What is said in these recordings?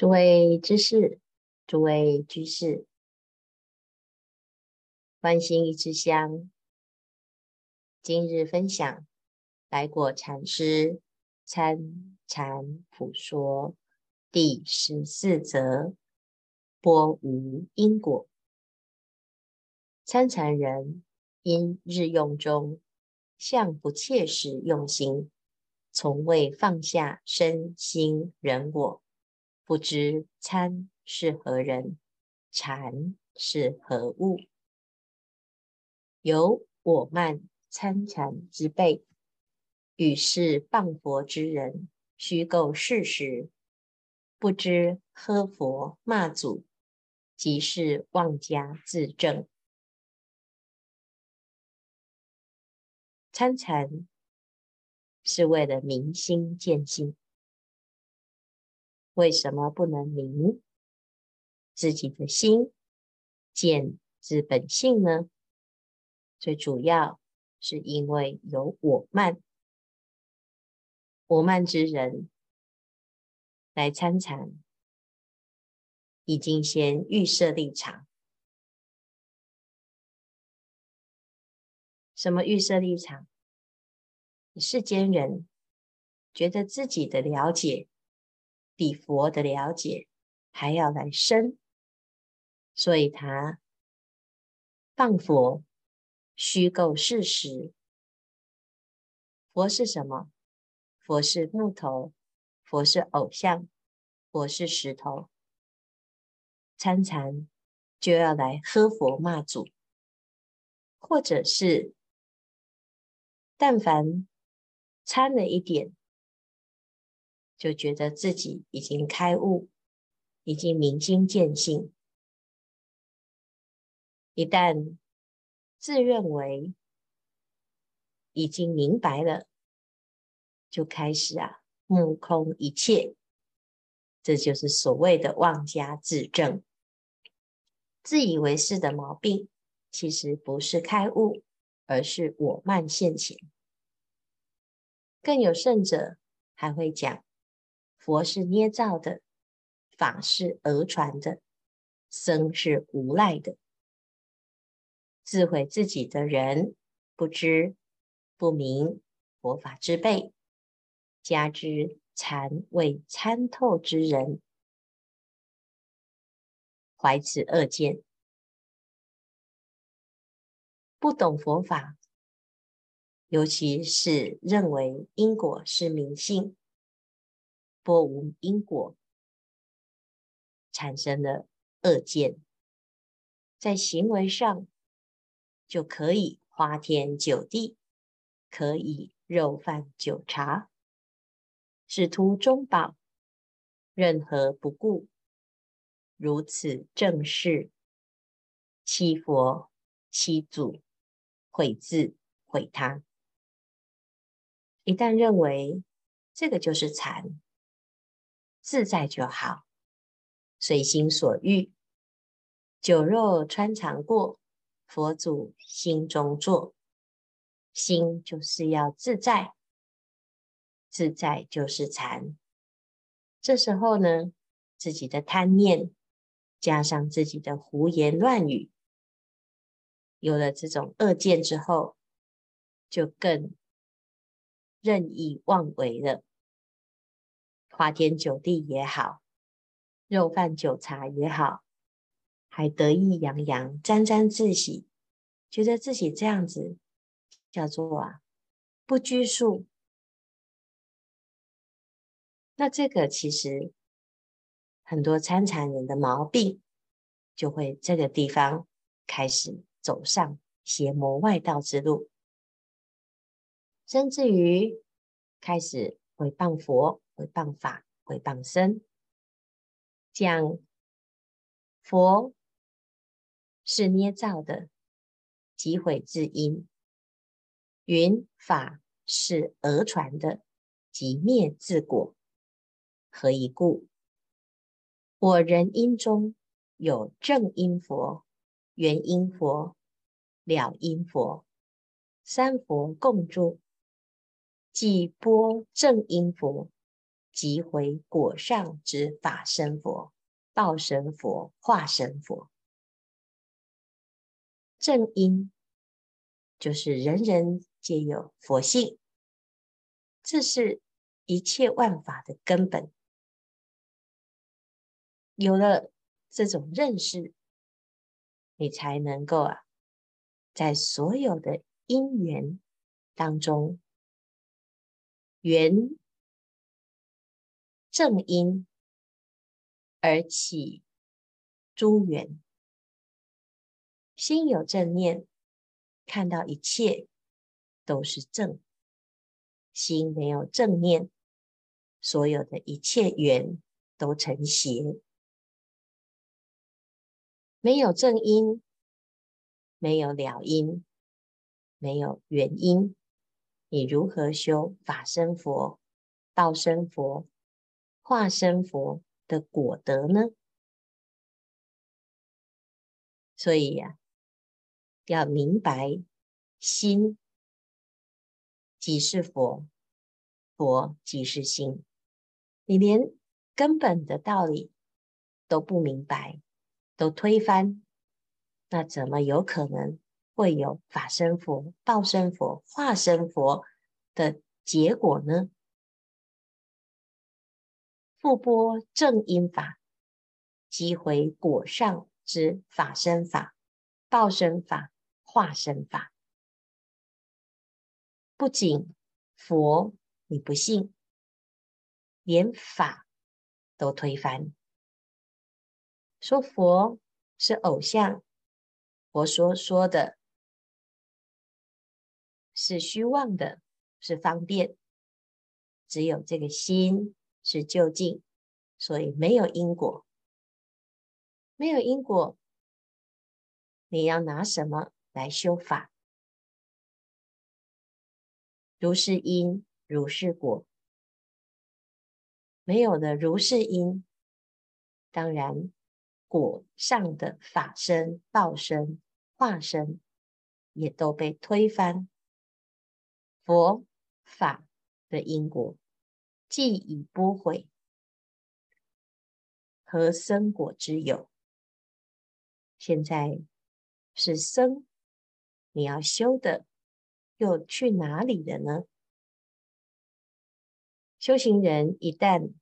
诸位知识，诸位居士，观心一支香。今日分享来果禅师参禅普说第十四则：波无因果。参禅人因日用中向不切实用心，从未放下身心人我。不知参是何人，禅是何物？有我慢参禅之辈，与是谤佛之人，虚构事实，不知呵佛骂祖，即是妄加自证。参禅是为了明心见性。为什么不能明自己的心，见自本性呢？最主要是因为有我慢，我慢之人来参禅，已经先预设立场。什么预设立场？世间人觉得自己的了解。比佛的了解还要来深，所以他谤佛，虚构事实。佛是什么？佛是木头，佛是偶像，佛是石头。参禅就要来喝佛骂祖，或者是但凡参了一点。就觉得自己已经开悟，已经明心见性。一旦自认为已经明白了，就开始啊目空一切，这就是所谓的妄加自证。自以为是的毛病，其实不是开悟，而是我慢现前。更有甚者，还会讲。佛是捏造的，法是讹传的，僧是无赖的。自毁自己的人，不知不明佛法之辈，加之禅未参透之人，怀此恶见，不懂佛法，尤其是认为因果是迷信。拨无因果，产生了恶见，在行为上就可以花天酒地，可以肉饭酒茶，只图中饱，任何不顾，如此正是，欺佛欺祖，毁自毁他。一旦认为这个就是禅。自在就好，随心所欲，酒肉穿肠过，佛祖心中坐。心就是要自在，自在就是禅。这时候呢，自己的贪念加上自己的胡言乱语，有了这种恶见之后，就更任意妄为了。花天酒地也好，肉饭酒茶也好，还得意洋洋、沾沾自喜，觉得自己这样子叫做啊不拘束。那这个其实很多参禅人的毛病，就会这个地方开始走上邪魔外道之路，甚至于开始毁谤佛。毁谤法，毁谤身，讲佛是捏造的，即毁自因；云法是讹传的，即灭自果。何以故？我人因中有正因佛、缘因佛、了因佛，三佛共住，即波正因佛。即回果上之法身佛、道身佛、化身佛。正因就是人人皆有佛性，这是一切万法的根本。有了这种认识，你才能够啊，在所有的因缘当中，缘正因而起诸缘，心有正念，看到一切都是正；心没有正念，所有的一切缘都成邪。没有正因，没有了因，没有原因，你如何修法身佛、道身佛、化身佛的果德呢？所以呀、啊，要明白心即是佛，佛即是心。你连根本的道理都不明白。都推翻，那怎么有可能会有法身佛、报身佛、化身佛的结果呢？复播正因法，即回果上之法身法、报身法、化身法。不仅佛你不信，连法都推翻。说佛是偶像，佛所说的是虚妄的，是方便，只有这个心是究竟，所以没有因果，没有因果，你要拿什么来修法？如是因，如是果，没有了如是因，当然。果上的法身、报身、化身，也都被推翻。佛法的因果既已拨毁，何生果之有？现在是生，你要修的又去哪里了呢？修行人一旦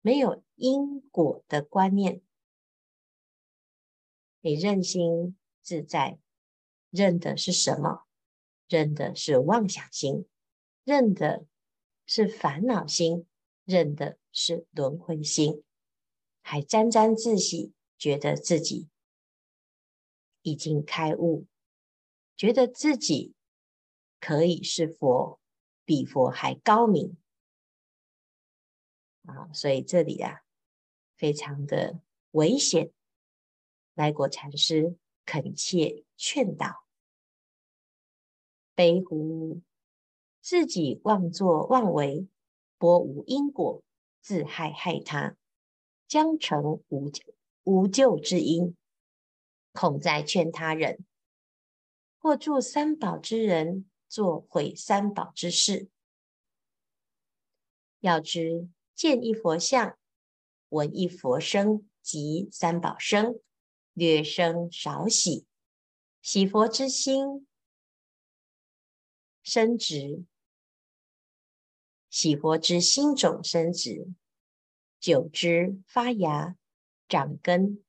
没有因果的观念，你认心自在，认的是什么？认的是妄想心，认的是烦恼心，认的是轮回心，还沾沾自喜，觉得自己已经开悟，觉得自己可以是佛，比佛还高明啊！所以这里啊，非常的危险。来果禅师恳切劝导：悲乎！自己妄作妄为，拨无因果，自害害他，将成无无救之因。恐再劝他人，或助三宝之人做毁三宝之事。要知见一佛像，闻一佛声，即三宝生。略生少喜，喜佛之心生植，喜佛之心种生植，久之发芽长根，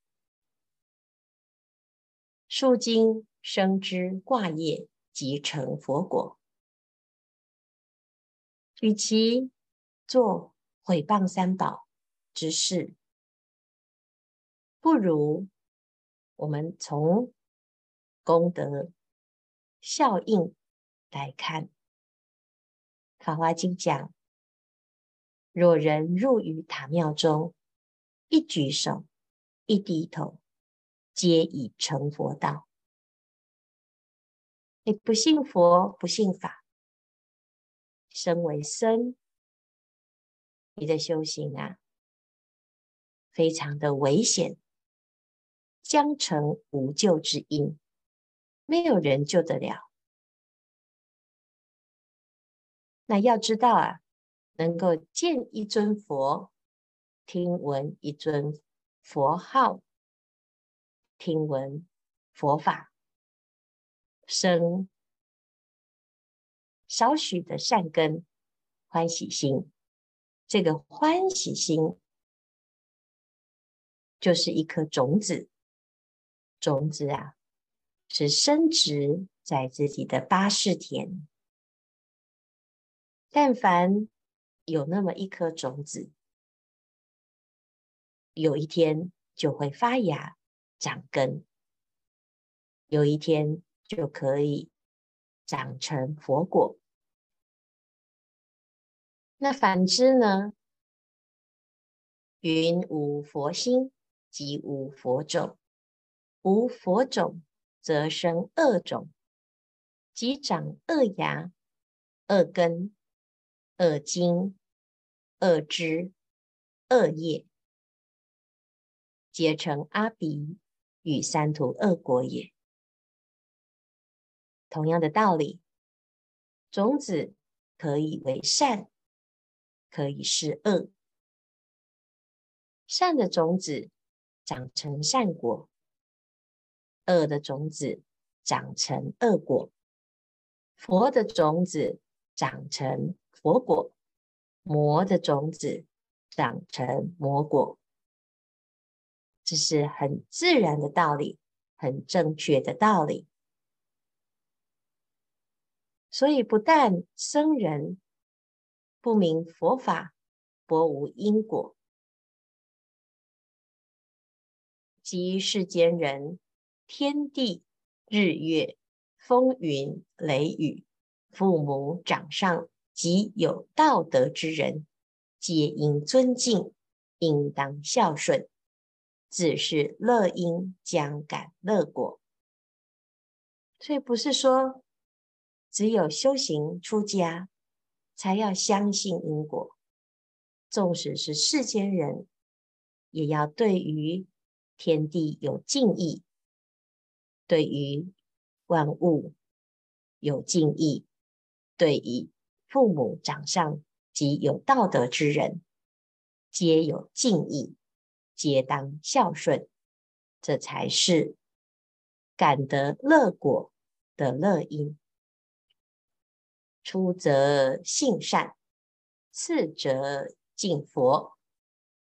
树茎生枝挂叶，即成佛果。与其做毁谤三宝之事，不如。我们从功德效应来看，《法华经》讲：若人入于塔庙中，一举手，一低头，皆已成佛道。你不信佛，不信法，身为僧，你的修行啊，非常的危险。将成无救之因，没有人救得了。那要知道啊，能够见一尊佛，听闻一尊佛号，听闻佛法，生少许的善根、欢喜心。这个欢喜心就是一颗种子，种子啊，是生植在自己的八识田。但凡有那么一颗种子，有一天就会发芽、长根，有一天就可以长成佛果。那反之呢？云无佛心，即无佛种；无佛种，则生恶种，即长恶芽、恶根、恶茎、恶枝、恶叶，皆成阿鼻与三途恶果也。同样的道理，种子可以为善。可以是恶，善的种子长成善果，恶的种子长成恶果，佛的种子长成佛果，魔的种子长成魔果，这是很自然的道理，很正确的道理。所以，不但僧人。不明佛法，般无因果。即世间人，天地、日月、风云、雷雨，父母掌上及有道德之人，皆应尊敬，应当孝顺，自是乐因将感乐果。所以不是说只有修行出家。才要相信因果，纵使是世间人，也要对于天地有敬意，对于万物有敬意，对于父母长上及有道德之人，皆有敬意，皆当孝顺，这才是感得乐果的乐因。出则信善，次则敬佛，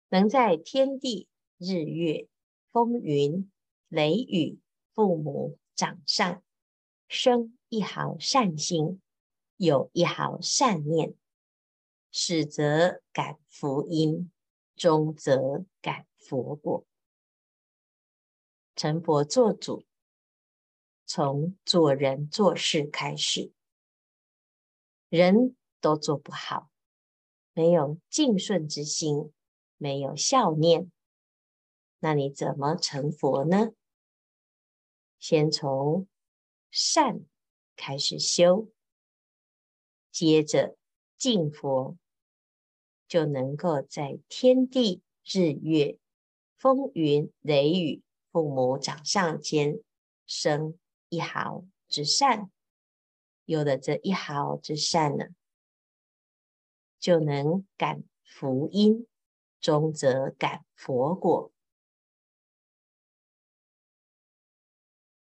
能在天地、日月、风云、雷雨、父母长上，生一毫善心，有一毫善念，始则感福因，终则感佛果。成佛作主，从做人做事开始。人都做不好，没有敬顺之心，没有孝念，那你怎么成佛呢？先从善开始修，接着敬佛，就能够在天地、日月、风云、雷雨、父母掌上间生一毫之善。有了这一毫之善呢，就能感福因，终则感佛果。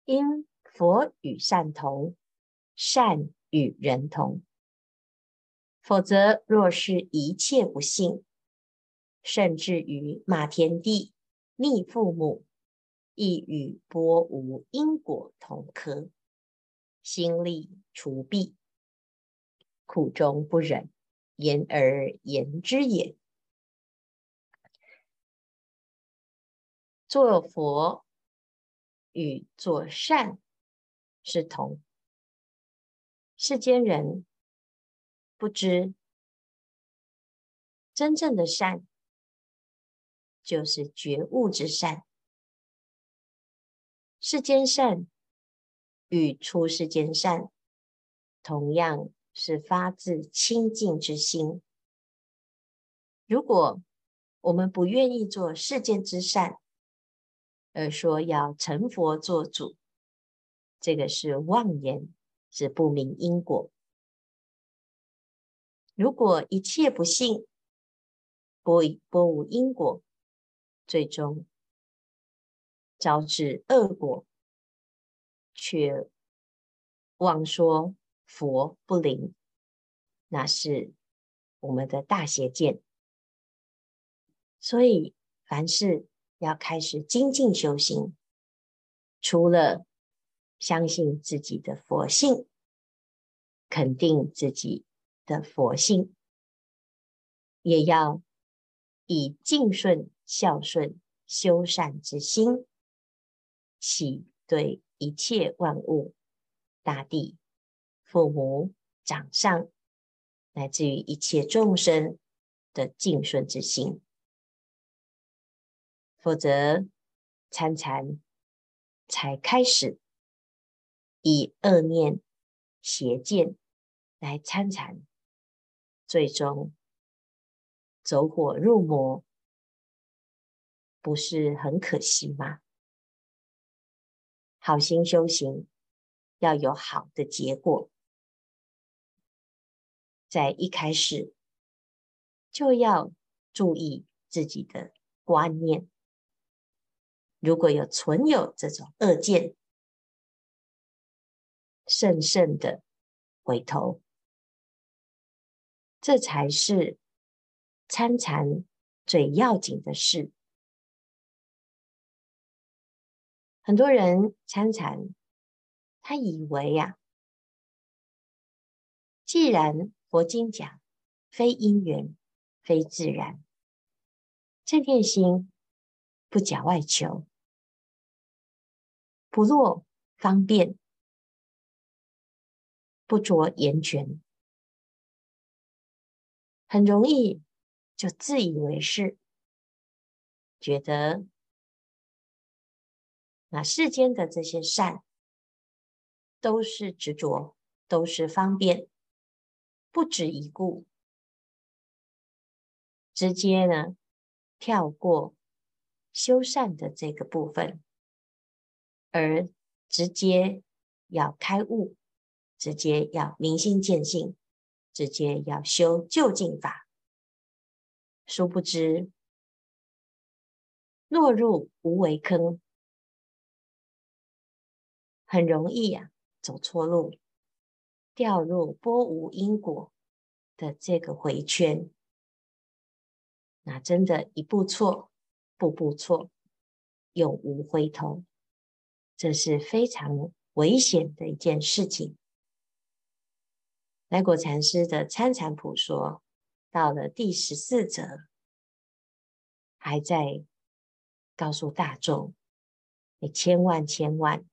因佛与善同，善与人同。否则，若是一切不信，甚至于骂天地、逆父母，亦与波无因果同科。心力除弊，苦中不忍，言而言之也。做佛与做善是同。世间人不知真正的善，就是觉悟之善。世间善。与出世间善，同样是发自清净之心。如果我们不愿意做世间之善，而说要成佛做主，这个是妄言，是不明因果。如果一切不信，拨拨无因果，最终招致恶果，却妄说佛不灵，那是我们的大邪见。所以，凡事要开始精进修行，除了相信自己的佛性，肯定自己的佛性，也要以敬顺、孝顺、修善之心，起对一切万物、大地、父母、长上，乃至于一切众生的敬顺之心。否则，参禅才开始以恶念、邪见来参禅，最终走火入魔，不是很可惜吗？好心修行要有好的结果，在一开始就要注意自己的观念。如果有存有这种恶见，慎慎的回头，这才是参禅最要紧的事。很多人参禅，他以为呀、既然佛经讲非因缘，非自然，这片心不假外求。不落方便，不着言权，很容易就自以为是，觉得那世间的这些善都是执着，都是方便，不值一顾，直接呢跳过修善的这个部分。而直接要开悟，直接要明心见性，直接要修究竟法，殊不知落入无为坑，很容易呀、啊、走错路，掉入波无因果的这个回圈，那真的一步错，步步错，永无回头。这是非常危险的一件事情。来果禅师的《参禅谱》说，到了第十四则，还在告诉大众：你千万千万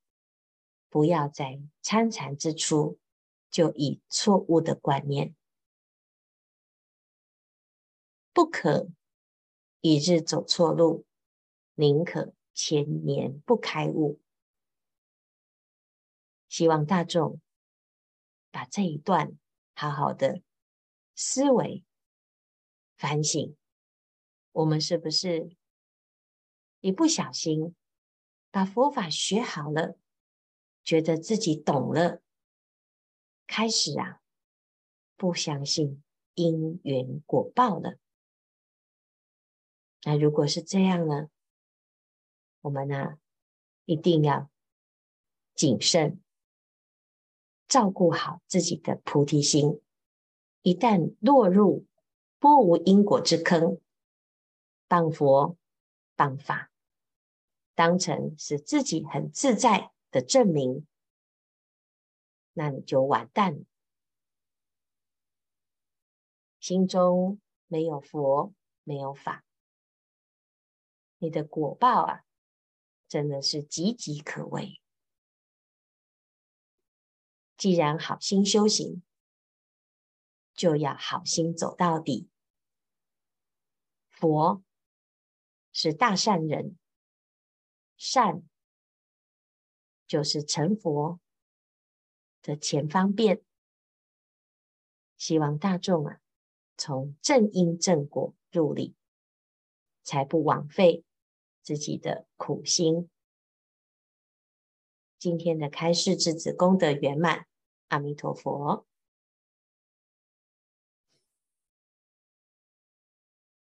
不要在参禅之初就以错误的观念，不可一日走错路，宁可千年不开悟。希望大众把这一段好好的思维反省，我们是不是一不小心把佛法学好了，觉得自己懂了，开始啊不相信因缘果报了？那如果是这样呢，我们呢一定要谨慎。照顾好自己的菩提心，一旦落入波无因果之坑，谤佛谤法，当成是自己很自在的证明，那你就完蛋了。心中没有佛，没有法，你的果报啊，真的是岌岌可危。既然好心修行，就要好心走到底。佛是大善人，善就是成佛的前方便。希望大众啊，从正因正果入理，才不枉费自己的苦心。今天的开示至此功德圆满，阿弥陀佛。